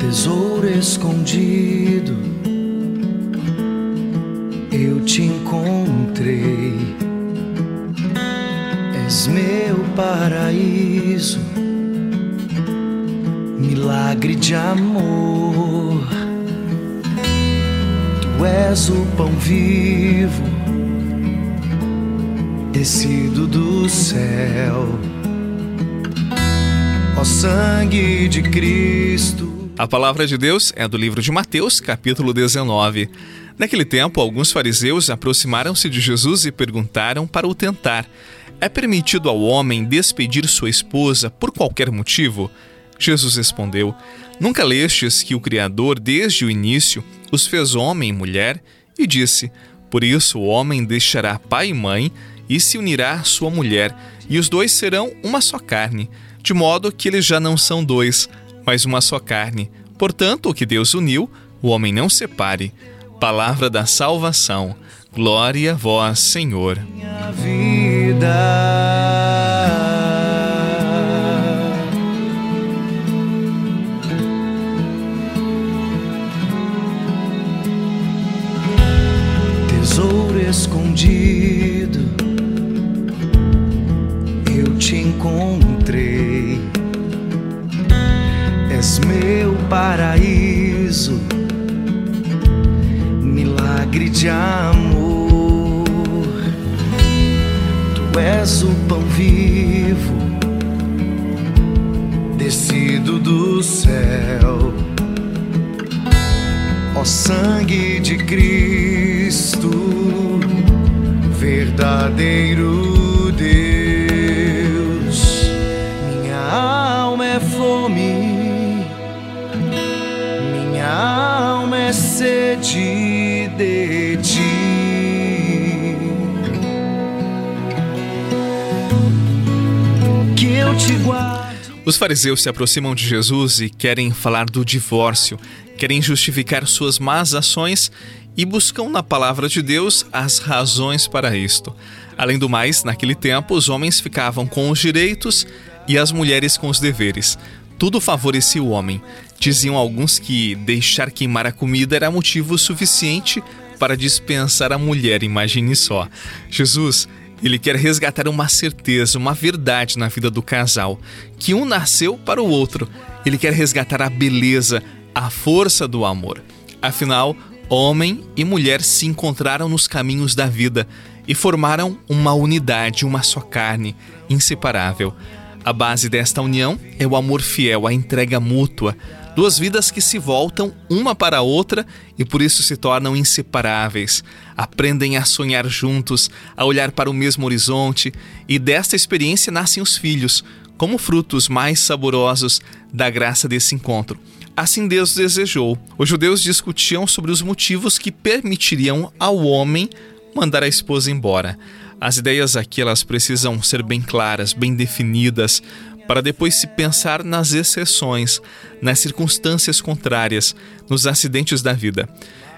tesouro escondido, eu te encontrei. És meu paraíso, milagre de amor. Tu és o pão vivo, descido do céu. Ó sangue de Cristo a palavra de Deus é do livro de Mateus, capítulo 19. Naquele tempo, alguns fariseus aproximaram-se de Jesus e perguntaram para o tentar: É permitido ao homem despedir sua esposa por qualquer motivo? Jesus respondeu: Nunca lestes que o Criador, desde o início, os fez homem e mulher? E disse: Por isso o homem deixará pai e mãe e se unirá à sua mulher, e os dois serão uma só carne, de modo que eles já não são dois mas uma só carne. Portanto, o que Deus uniu, o homem não separe. Palavra da salvação. Glória a vós, Senhor. Minha vida. Tesouro escondido, eu te encontrei és meu paraíso, milagre de amor. Tu és o pão vivo, descido do céu. Ó sangue de Cristo, verdadeiro sede de ti. Que eu te guarde. Os fariseus se aproximam de Jesus e querem falar do divórcio, querem justificar suas más ações e buscam na palavra de Deus as razões para isto. Além do mais, naquele tempo, os homens ficavam com os direitos e as mulheres com os deveres. Tudo favorecia o homem. Diziam alguns que deixar queimar a comida era motivo suficiente para dispensar a mulher, imagine só. Jesus, ele quer resgatar uma certeza, uma verdade na vida do casal, que um nasceu para o outro. Ele quer resgatar a beleza, a força do amor. Afinal, homem e mulher se encontraram nos caminhos da vida e formaram uma unidade, uma só carne, inseparável. A base desta união é o amor fiel, a entrega mútua, duas vidas que se voltam uma para a outra e por isso se tornam inseparáveis. Aprendem a sonhar juntos, a olhar para o mesmo horizonte, e desta experiência nascem os filhos, como frutos mais saborosos da graça desse encontro. Assim Deus desejou. Os judeus discutiam sobre os motivos que permitiriam ao homem mandar a esposa embora. As ideias aqui elas precisam ser bem claras, bem definidas, para depois se pensar nas exceções, nas circunstâncias contrárias, nos acidentes da vida.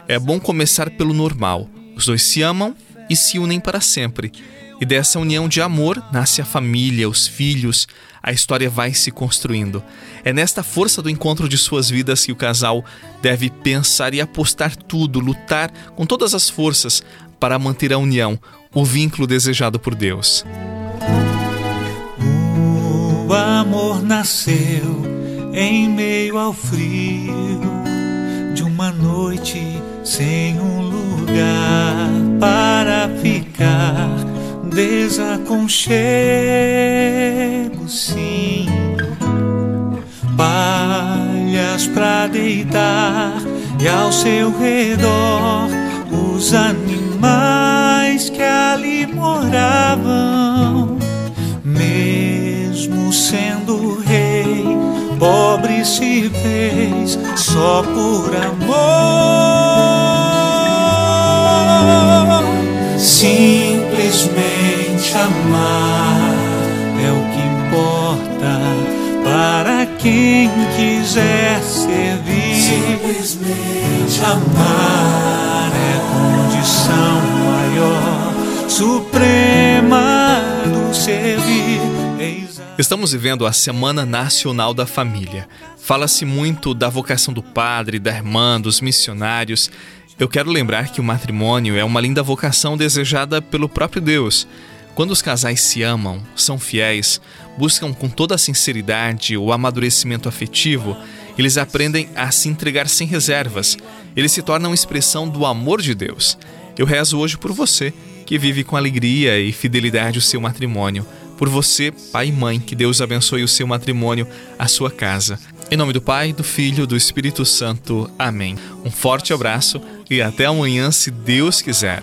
É bom começar pelo normal. Os dois se amam e se unem para sempre. E dessa união de amor nasce a família, os filhos, a história vai se construindo. É nesta força do encontro de suas vidas que o casal deve pensar e apostar tudo, lutar com todas as forças para manter a união, o vínculo desejado por Deus. O amor nasceu em meio ao frio de uma noite sem um lugar para ficar. Desaconchego, sim, palhas para deitar e ao seu redor os animais que ali moravam, pobre se fez só por amor. Simplesmente amar é o que importa para quem quiser servir. Simplesmente amar condição maior, suprema Estamos vivendo a Semana Nacional da Família. Fala-se muito da vocação do padre, da irmã, dos missionários. Eu quero lembrar que o matrimônio é uma linda vocação desejada pelo próprio Deus. Quando os casais se amam, são fiéis, buscam com toda a sinceridade o amadurecimento afetivo, eles aprendem a se entregar sem reservas. Eles se tornam expressão do amor de Deus. Eu rezo hoje por você, que vive com alegria e fidelidade o seu matrimônio por você, pai e mãe, que Deus abençoe o seu matrimônio, a sua casa. Em nome do Pai, do Filho, do Espírito Santo. Amém. Um forte abraço e até amanhã, se Deus quiser.